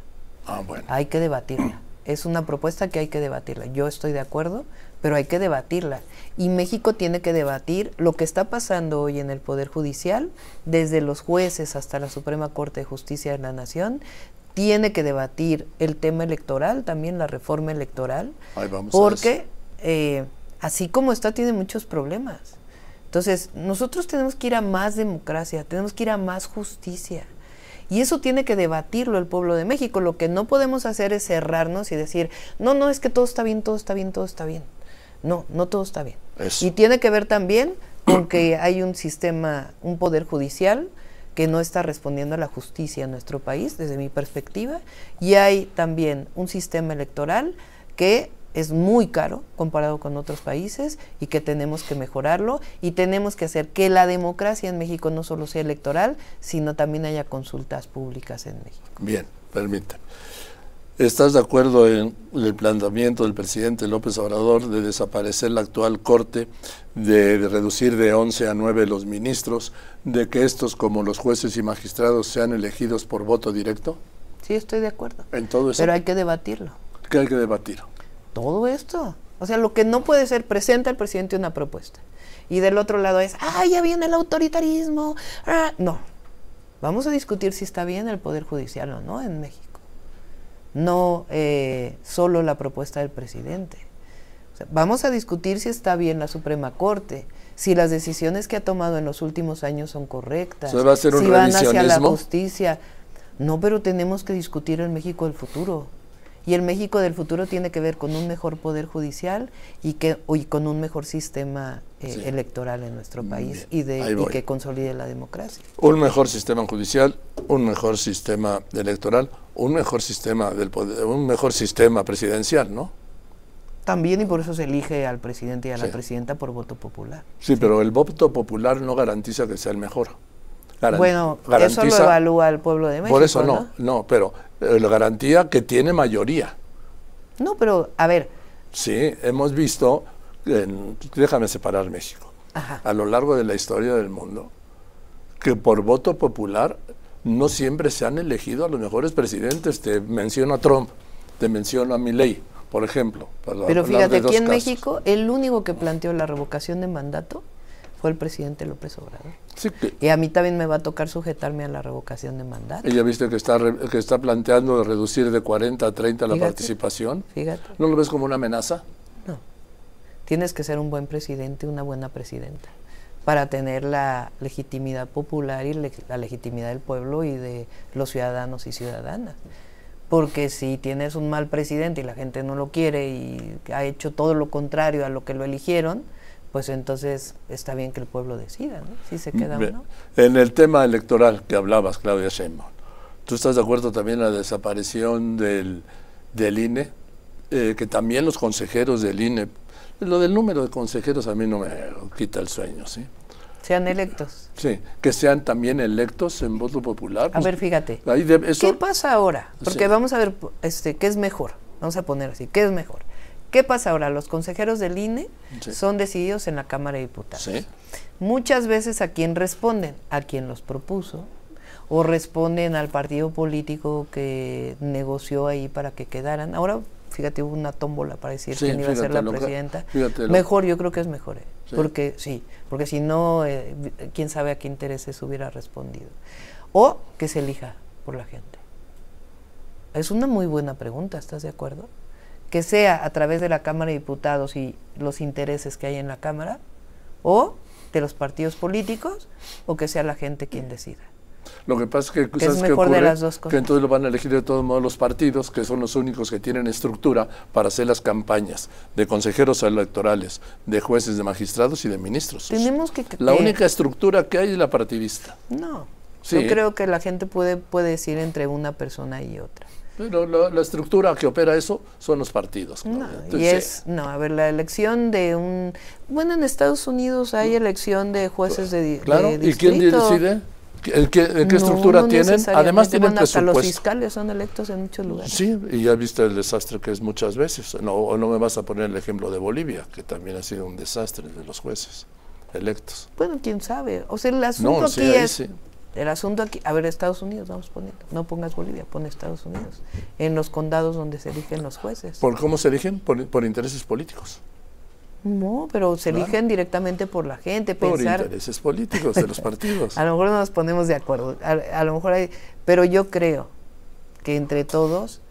[SPEAKER 1] Ah, bueno.
[SPEAKER 2] Hay que debatirla. Es una propuesta que hay que debatirla. Yo estoy de acuerdo, pero hay que debatirla. Y México tiene que debatir lo que está pasando hoy en el Poder Judicial, desde los jueces hasta la Suprema Corte de Justicia de la Nación. Tiene que debatir el tema electoral, también la reforma electoral,
[SPEAKER 1] Ahí vamos a
[SPEAKER 2] porque eh, así como está, tiene muchos problemas. Entonces, nosotros tenemos que ir a más democracia, tenemos que ir a más justicia. Y eso tiene que debatirlo el pueblo de México. Lo que no podemos hacer es cerrarnos y decir, no, no, es que todo está bien, todo está bien, todo está bien. No, no todo está bien.
[SPEAKER 1] Eso.
[SPEAKER 2] Y tiene que ver también con que hay un sistema, un poder judicial que no está respondiendo a la justicia en nuestro país, desde mi perspectiva, y hay también un sistema electoral que es muy caro comparado con otros países y que tenemos que mejorarlo y tenemos que hacer que la democracia en México no solo sea electoral, sino también haya consultas públicas en México.
[SPEAKER 1] Bien, permíteme. ¿Estás de acuerdo en el planteamiento del presidente López Obrador de desaparecer la actual corte, de, de reducir de 11 a 9 los ministros, de que estos, como los jueces y magistrados, sean elegidos por voto directo?
[SPEAKER 2] Sí, estoy de acuerdo.
[SPEAKER 1] En todo eso,
[SPEAKER 2] Pero hay que debatirlo.
[SPEAKER 1] ¿qué hay que debatir?
[SPEAKER 2] Todo esto. O sea, lo que no puede ser, presenta el presidente una propuesta. Y del otro lado es, ah, ya viene el autoritarismo. ah". No, Vamos a discutir si está bien el Poder Judicial o no en México. No eh, solo la propuesta del presidente. vamos a discutir si está bien la Suprema Corte, si las decisiones que ha tomado en los últimos años son correctas,
[SPEAKER 1] va a ser un
[SPEAKER 2] si van hacia la justicia. No, pero tenemos que discutir el México del futuro. Y el México del futuro tiene que ver con un mejor poder judicial y, que, y con un mejor sistema eh, electoral en nuestro país y, de, que consolide la democracia.
[SPEAKER 1] Un mejor sistema judicial, un mejor sistema electoral, un mejor sistema del poder, un mejor sistema presidencial, ¿no?
[SPEAKER 2] También y por eso se elige al presidente y a la presidenta por voto popular.
[SPEAKER 1] Sí, pero el voto popular no garantiza que sea el mejor.
[SPEAKER 2] bueno, eso lo evalúa el pueblo de México.
[SPEAKER 1] Por eso no, no, pero eh, lo garantía que tiene mayoría.
[SPEAKER 2] No, pero a ver.
[SPEAKER 1] Sí, hemos visto, déjame separar México, a lo largo de la historia del mundo, que por voto popular no siempre se han elegido a los mejores presidentes. Te menciono a Trump, te menciono a Milley por ejemplo.
[SPEAKER 2] Pero fíjate, aquí en México el único que planteó la revocación de mandato fue el presidente López Obrador. y a mí también me va a tocar sujetarme a la revocación de mandato.
[SPEAKER 1] Y ya viste que está, que está planteando reducir de 40 a 30 la participación.
[SPEAKER 2] Fíjate.
[SPEAKER 1] ¿No lo ves como una amenaza?
[SPEAKER 2] No. Tienes que ser un buen presidente, una buena presidenta, para tener la legitimidad popular y la legitimidad del pueblo y de los ciudadanos y ciudadanas porque si tienes un mal presidente y la gente no lo quiere y ha hecho todo lo contrario a lo que lo eligieron, pues entonces está bien que el pueblo decida, ¿no? Si se queda o no.
[SPEAKER 1] En el tema electoral que hablabas, Claudia Sheinbaum, ¿tú estás de acuerdo también en la desaparición del, del INE? Eh, que también los consejeros del INE, lo del número de consejeros a mí no me quita el sueño, ¿sí?
[SPEAKER 2] Sean electos.
[SPEAKER 1] Sí, que sean también electos en voto popular.
[SPEAKER 2] A ver, fíjate. ¿Qué pasa ahora? Porque vamos a ver este, qué es mejor. Vamos a poner así, ¿qué es mejor? ¿Qué pasa ahora? Los consejeros del INE son decididos en la Cámara de Diputados. Muchas veces a quién responden, a quien los propuso, o responden al partido político que negoció ahí para que quedaran. Ahora, fíjate, hubo una tómbola para decir quién iba a ser la presidenta. Mejor, yo creo que es mejor. ¿eh? Porque sí, porque si no, eh, quién sabe a qué intereses hubiera respondido. O que se elija por la gente. Es una muy buena pregunta, ¿estás de acuerdo? Que sea a través de la Cámara de Diputados y los intereses que hay en la Cámara, o de los partidos políticos, o que sea la gente quien decida.
[SPEAKER 1] Lo que pasa es que, que es mejor de las dos cosas. que entonces lo van a elegir de todos modos los partidos, que son los únicos que tienen estructura para hacer las campañas de consejeros electorales, de jueces, de magistrados y de ministros.
[SPEAKER 2] Tenemos que
[SPEAKER 1] la única estructura que hay es la partidista.
[SPEAKER 2] No. Yo creo que la gente puede puede decir entre una persona y otra.
[SPEAKER 1] Pero la, estructura que opera eso son los partidos.
[SPEAKER 2] No, y es, no, a ver, la elección de un... Bueno, en Estados Unidos hay elección de jueces de,
[SPEAKER 1] claro, ¿y quién decide? ¿En qué, estructura tienen? Además tienen presupuesto.
[SPEAKER 2] los fiscales son electos en muchos lugares.
[SPEAKER 1] Sí, y ya viste el desastre que es muchas veces. No, no me vas a poner el ejemplo de Bolivia, que también ha sido un desastre de los jueces electos.
[SPEAKER 2] Bueno, quién sabe. O sea, el asunto aquí es... El asunto aquí, a ver, Estados Unidos, vamos poniendo. No pongas Bolivia, pon Estados Unidos. En los condados donde se eligen los jueces.
[SPEAKER 1] ¿Por cómo se eligen? por intereses políticos.
[SPEAKER 2] No, pero se eligen directamente por la gente.
[SPEAKER 1] Por intereses políticos de los partidos.
[SPEAKER 2] a lo mejor no nos ponemos de acuerdo. A, lo mejor hay, pero yo creo que entre todos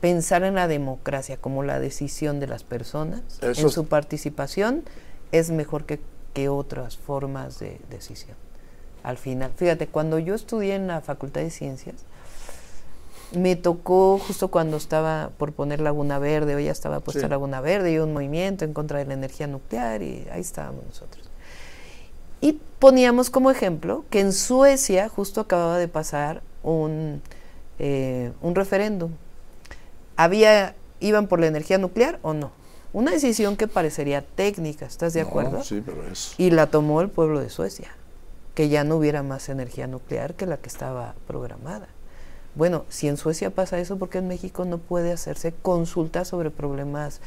[SPEAKER 2] pensar en la democracia como la decisión de las personas, en su participación, es mejor que, que otras formas de decisión. Al final, fíjate, cuando yo estudié en la Facultad de Ciencias, me tocó justo cuando estaba por poner Laguna Verde, o ya estaba puesta Laguna Verde, y un movimiento en contra de la energía nuclear, y ahí estábamos nosotros. Y poníamos como ejemplo que en Suecia justo acababa de pasar un, eh, un referéndum. Había, ¿Iban por la energía nuclear o no? Una decisión que parecería técnica, ¿estás de acuerdo?
[SPEAKER 1] Sí, pero es...
[SPEAKER 2] Y la tomó el pueblo de Suecia, que ya no hubiera más energía nuclear que la que estaba programada. Bueno, si en Suecia pasa eso, ¿por qué en México no puede hacerse consulta sobre problemas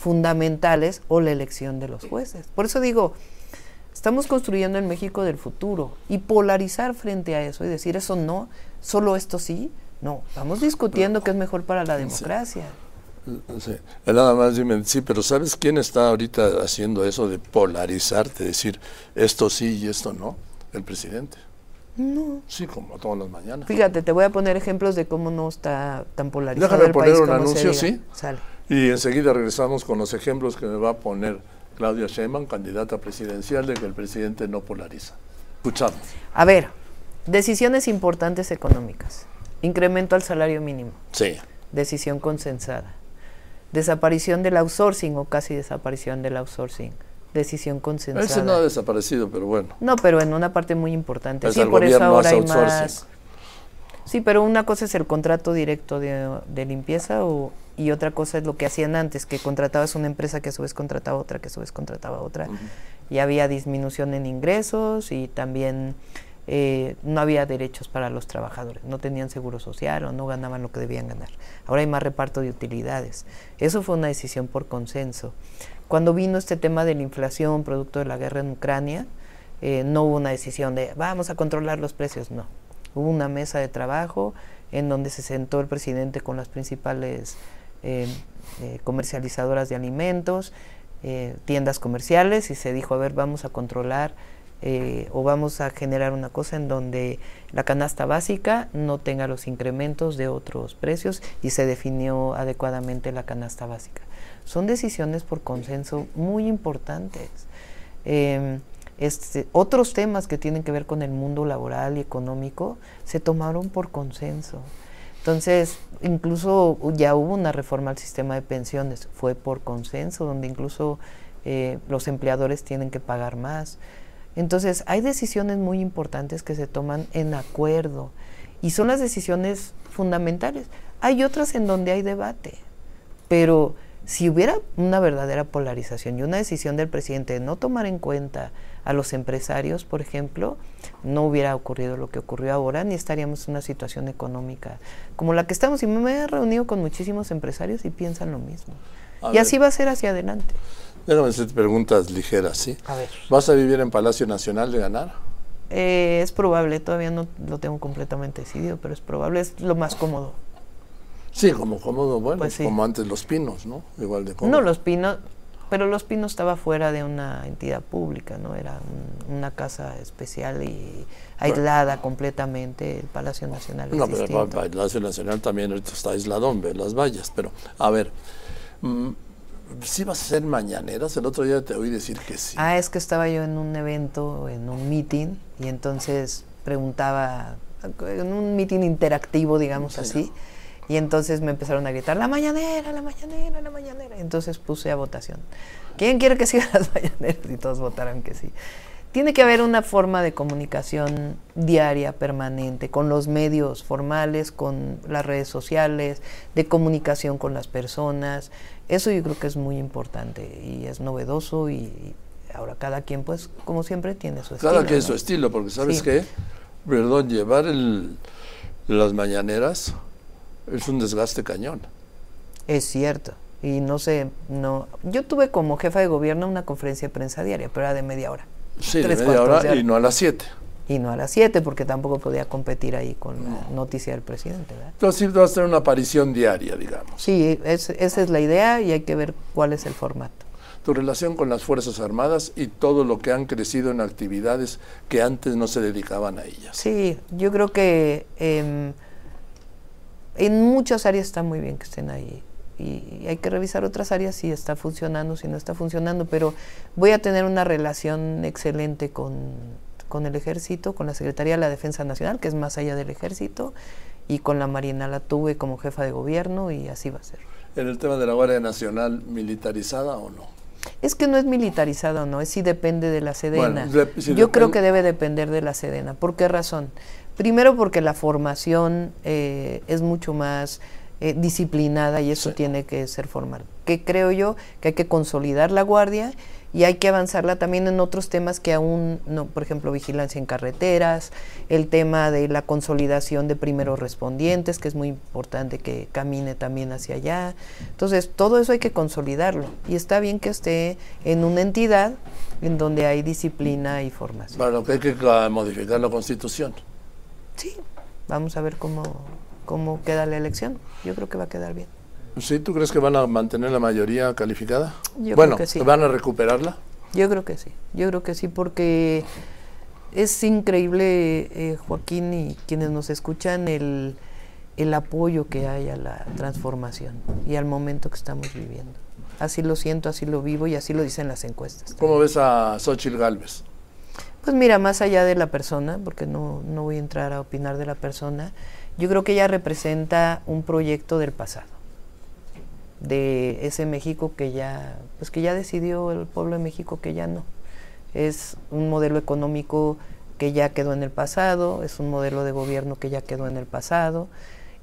[SPEAKER 2] fundamentales o la elección de los jueces? Por eso digo, estamos construyendo el México del futuro y polarizar frente a eso y decir eso no, solo esto sí, no, estamos discutiendo qué es mejor para la democracia.
[SPEAKER 1] Sí. Nada más dime, sí, pero ¿sabes quién está ahorita haciendo eso de polarizarte, decir esto sí y esto no? El presidente.
[SPEAKER 2] No.
[SPEAKER 1] Sí, como todas las mañanas.
[SPEAKER 2] Fíjate, te voy a poner ejemplos de cómo no está tan polarizado
[SPEAKER 1] Déjame
[SPEAKER 2] el
[SPEAKER 1] poner
[SPEAKER 2] país
[SPEAKER 1] un
[SPEAKER 2] como
[SPEAKER 1] anuncio. ¿sí?
[SPEAKER 2] Sale.
[SPEAKER 1] Y enseguida regresamos con los ejemplos que me va a poner Claudia Sheinbaum, candidata presidencial, de que el presidente no polariza. Escuchamos.
[SPEAKER 2] A ver, decisiones importantes económicas. Incremento al salario mínimo.
[SPEAKER 1] Sí.
[SPEAKER 2] Decisión consensada. Desaparición del outsourcing o casi desaparición del outsourcing. Decisión consensada.
[SPEAKER 1] Ese no ha desaparecido, pero bueno.
[SPEAKER 2] No, pero en una parte muy importante.
[SPEAKER 1] Pues
[SPEAKER 2] sí, por eso ahora hay más. Sí, pero una cosa es el contrato directo de, de limpieza o, y otra cosa es lo que hacían antes, que contratabas una empresa que a su vez contrataba otra, que a su vez contrataba otra. Y había disminución en ingresos y también eh, no había derechos para los trabajadores, no tenían seguro social o no ganaban lo que debían ganar. Ahora hay más reparto de utilidades. Eso fue una decisión por consenso. Cuando vino este tema de la inflación producto de la guerra en Ucrania, eh, no hubo una decisión de vamos a controlar los precios, no. Hubo una mesa de trabajo en donde se sentó el presidente con las principales eh, eh, comercializadoras de alimentos, tiendas comerciales y se dijo, a ver, vamos a controlar eh, o vamos a generar una cosa en donde la canasta básica no tenga los incrementos de otros precios y se definió adecuadamente la canasta básica. Son decisiones por consenso muy importantes. Eh, este, otros temas que tienen que ver con el mundo laboral y económico se tomaron por consenso. Entonces, incluso ya hubo una reforma al sistema de pensiones, fue por consenso, donde incluso eh, los empleadores tienen que pagar más. Entonces, hay decisiones muy importantes que se toman en acuerdo y son las decisiones fundamentales. Hay otras en donde hay debate, pero si hubiera una verdadera polarización y una decisión del presidente de no tomar en cuenta a los empresarios, por ejemplo, no hubiera ocurrido lo que ocurrió ahora, ni estaríamos en una situación económica como la que estamos. Y me he reunido con muchísimos empresarios y piensan lo mismo.
[SPEAKER 1] A
[SPEAKER 2] y
[SPEAKER 1] ver.
[SPEAKER 2] así va a ser hacia adelante.
[SPEAKER 1] Déjame hacerte preguntas ligeras, ¿sí?
[SPEAKER 2] A ver.
[SPEAKER 1] ¿Vas a vivir en Palacio Nacional de ganar?
[SPEAKER 2] Eh, es probable, todavía no lo tengo completamente decidido, pero es probable, es lo más cómodo.
[SPEAKER 1] Sí, como cómodo, bueno,
[SPEAKER 2] Pues sí.
[SPEAKER 1] como antes los pinos, ¿no? Igual de cómodo.
[SPEAKER 2] No, Los Pinos, pero Los Pinos estaba fuera de una entidad pública, ¿no? Era un- una casa especial y aislada completamente, el Palacio Nacional es
[SPEAKER 1] No, pero el Palacio Nacional también ahorita está aisladón, ve las vallas. Pero, a ver, mm, ¿sí vas a ser mañaneras? El otro día te oí decir que sí.
[SPEAKER 2] Ah, es que estaba yo en un evento, en un meeting, y entonces preguntaba, en un meeting interactivo, digamos
[SPEAKER 1] Sí.
[SPEAKER 2] así, y entonces me empezaron a gritar, la mañanera, la mañanera, la mañanera. Entonces puse a votación. ¿Quién quiere que siga las mañaneras? Y todos votaron que sí. Tiene que haber una forma de comunicación diaria, permanente, con los medios formales, con las redes sociales, de comunicación con las personas. Eso yo creo que es muy importante y es novedoso y, ahora cada quien, pues, como siempre, tiene su estilo.
[SPEAKER 1] Cada quien
[SPEAKER 2] ¿no?
[SPEAKER 1] su estilo, porque ¿sabes
[SPEAKER 2] Sí.
[SPEAKER 1] qué? Perdón, llevar el- las mañaneras es un desgaste cañón.
[SPEAKER 2] Es cierto. Y no sé, no. Yo tuve como jefa de gobierno una conferencia de prensa diaria, pero era de media hora.
[SPEAKER 1] Sí, de
[SPEAKER 2] Tres
[SPEAKER 1] media
[SPEAKER 2] cuartos
[SPEAKER 1] hora
[SPEAKER 2] de hora.
[SPEAKER 1] y no a las siete.
[SPEAKER 2] Y no a las 7, porque tampoco podía competir ahí con la noticia del presidente, ¿verdad?
[SPEAKER 1] Entonces vas a tener una aparición diaria, digamos.
[SPEAKER 2] Sí, es- esa es la idea y hay que ver cuál es el formato.
[SPEAKER 1] Tu relación con las Fuerzas Armadas y todo lo que han crecido en actividades que antes no se dedicaban a ellas.
[SPEAKER 2] Sí, yo creo que em, en muchas áreas está muy bien que estén ahí. Y hay que revisar otras áreas si está funcionando, si no está funcionando, pero voy a tener una relación excelente con, con el ejército, con la Secretaría de la Defensa Nacional, que es más allá del ejército, y con la Marina la tuve como jefa de gobierno y así va a ser.
[SPEAKER 1] En el tema de la Guardia Nacional, ¿militarizada o no?
[SPEAKER 2] Es que no es militarizado, no, es si depende de la Sedena.
[SPEAKER 1] Bueno, de- si
[SPEAKER 2] Yo creo que debe depender de la Sedena. ¿Por qué razón? Primero porque la formación eh, es mucho más eh, disciplinada y eso
[SPEAKER 1] Sí.
[SPEAKER 2] tiene que ser formal. Que creo yo que hay que consolidar la guardia y hay que avanzarla también en otros temas que aún, no, por ejemplo, vigilancia en carreteras, el tema de la consolidación de primeros respondientes, que es muy importante que camine también hacia allá. Entonces, todo eso hay que consolidarlo y está bien que esté en una entidad en donde hay disciplina y formación.
[SPEAKER 1] Para lo que hay que ca- modificar la Constitución.
[SPEAKER 2] Sí, vamos a ver cómo, cómo queda la elección. Yo creo que va a quedar bien.
[SPEAKER 1] ¿Sí? ¿Tú crees que van a mantener la mayoría calificada?
[SPEAKER 2] Yo
[SPEAKER 1] bueno,
[SPEAKER 2] creo que sí.
[SPEAKER 1] ¿van a recuperarla?
[SPEAKER 2] Yo creo que sí, yo creo que sí, porque es increíble, eh, Joaquín, y quienes nos escuchan, el, el apoyo que hay a la transformación y al momento que estamos viviendo. Así lo siento, así lo vivo y así lo dicen las encuestas.
[SPEAKER 1] ¿Cómo ves a Xochitl Galvez?
[SPEAKER 2] Pues mira, más allá de la persona, porque no, no voy a entrar a opinar de la persona, yo creo que ella representa un proyecto del pasado, de ese México que ya, pues que ya decidió el pueblo de México que ya no. Es un modelo económico que ya quedó en el pasado, es un modelo de gobierno que ya quedó en el pasado,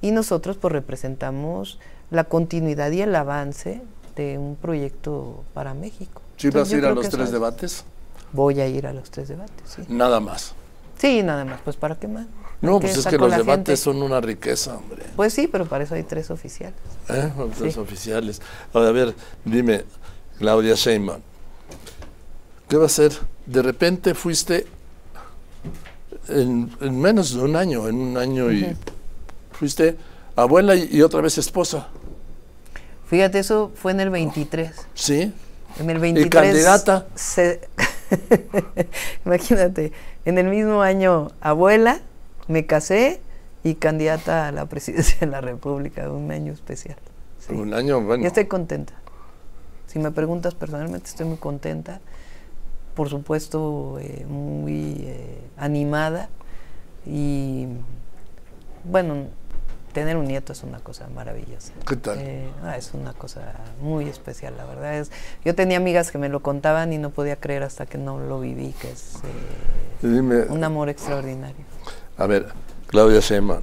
[SPEAKER 2] y nosotros pues representamos la continuidad y el avance de un proyecto para México.
[SPEAKER 1] ¿Sí vas a ir a los tres debates?
[SPEAKER 2] Voy a ir a los tres debates, sí.
[SPEAKER 1] Nada más.
[SPEAKER 2] Sí, nada más, pues ¿para qué más?
[SPEAKER 1] No, pues es que los debates son una riqueza, hombre.
[SPEAKER 2] Pues sí, pero para eso hay tres oficiales.
[SPEAKER 1] ¿Eh? Tres oficiales. a ver, dime, Claudia Sheinbaum, ¿qué va a ser? De repente fuiste en, menos de un año, en un año y fuiste abuela y, otra vez esposa.
[SPEAKER 2] Fíjate, eso fue en el 23.
[SPEAKER 1] Sí.
[SPEAKER 2] En el 23.
[SPEAKER 1] ¿Y candidata?
[SPEAKER 2] Imagínate, en el mismo año abuela, me casé y candidata a la presidencia de la República, un año especial.
[SPEAKER 1] Un año, bueno.
[SPEAKER 2] Y estoy contenta. Si me preguntas personalmente, estoy muy contenta. Por supuesto, eh, muy eh, animada. Y bueno, tener un nieto es una cosa maravillosa.
[SPEAKER 1] ¿Qué tal?
[SPEAKER 2] Eh, ah, es una cosa muy especial, la verdad. Es, yo tenía amigas que me lo contaban y no podía creer hasta que no lo viví, que es un amor extraordinario.
[SPEAKER 1] A ver, Claudia Sheinbaum,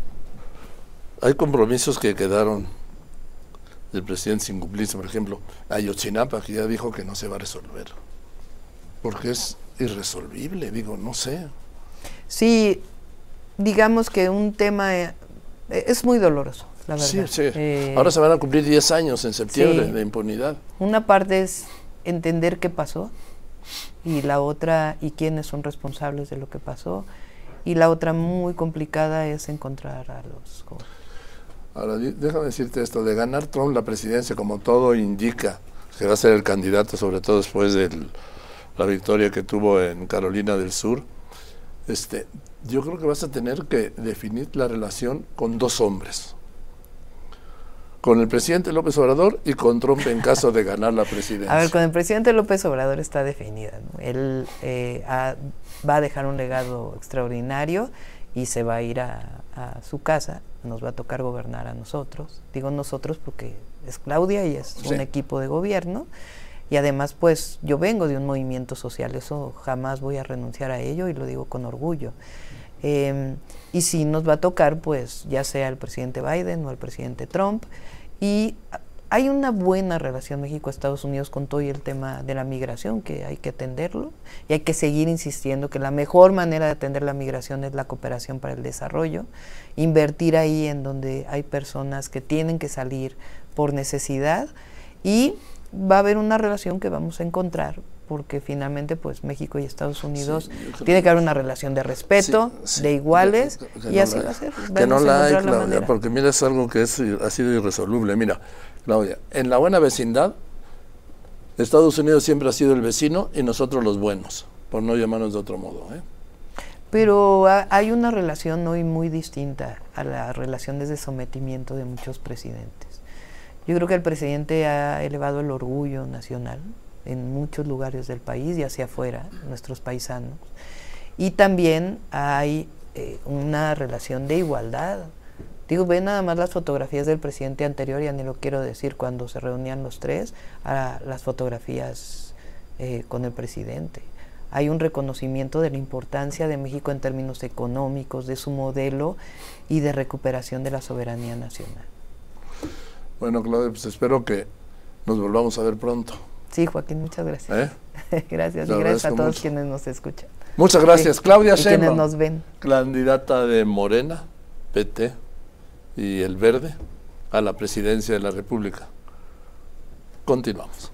[SPEAKER 1] hay compromisos que quedaron del presidente sin cumplirse, por ejemplo, Ayotzinapa, que ya dijo que no se va a resolver, porque es irresolvible, digo, no sé.
[SPEAKER 2] Sí, digamos que un tema eh, es muy doloroso, la verdad.
[SPEAKER 1] Sí, sí. Eh, Ahora se van a cumplir 10 años en septiembre de impunidad.
[SPEAKER 2] Una parte es entender qué pasó y la otra, y quiénes son responsables de lo que pasó y la otra muy complicada es encontrar a los jóvenes.
[SPEAKER 1] Ahora, déjame decirte esto, de ganar Trump la presidencia, como todo indica, que va a ser el candidato, sobre todo después de la victoria que tuvo en Carolina del Sur, este, yo creo que vas a tener que definir la relación con dos hombres con el presidente López Obrador y con Trump en caso de ganar la presidencia.
[SPEAKER 2] A ver, con el presidente López Obrador está definida. Él eh, va a dejar un legado extraordinario y se va a ir a, su casa. Nos va a tocar gobernar a nosotros. Digo nosotros porque es Claudia y es un equipo de gobierno. Y además, pues yo vengo de un movimiento social, eso jamás voy a renunciar a ello y lo digo con orgullo. Em, y si nos va a tocar, pues ya sea el presidente Biden o el presidente Trump, y hay una buena relación México-Estados Unidos con todo el tema de la migración, que hay que atenderlo y hay que seguir insistiendo que la mejor manera de atender la migración es la cooperación para el desarrollo, invertir ahí en donde hay personas que tienen que salir por necesidad y va a haber una relación que vamos a encontrar porque finalmente pues México y Estados Unidos tiene que haber una relación de respeto, de iguales, y así va a ser.
[SPEAKER 1] Que no la hay, Claudia, porque mira, es algo que es, ha sido irresoluble. Mira, Claudia, en la buena vecindad, Estados Unidos siempre ha sido el vecino y nosotros los buenos, por no llamarnos de otro modo. ¿eh?
[SPEAKER 2] Pero hay una relación hoy muy distinta a la relación de sometimiento de muchos presidentes. Yo creo que el presidente ha elevado el orgullo nacional, en muchos lugares del país y hacia afuera, nuestros paisanos. Y también hay eh, una relación de igualdad. Digo, ve nada más las fotografías del presidente anterior, ya ni lo quiero decir, cuando se reunían los tres, a las fotografías eh, con el presidente. Hay un reconocimiento de la importancia de México en términos económicos, de su modelo y de recuperación de la soberanía nacional.
[SPEAKER 1] Bueno, Claudia, pues espero que nos volvamos a ver pronto.
[SPEAKER 2] Sí, Joaquín, muchas gracias. ¿Eh? gracias, y gracias a todos quienes nos escuchan.
[SPEAKER 1] Muchas gracias. Claudia y quienes
[SPEAKER 2] nos ven.
[SPEAKER 1] Candidata de Morena, PT y El Verde a la presidencia de la República. Continuamos.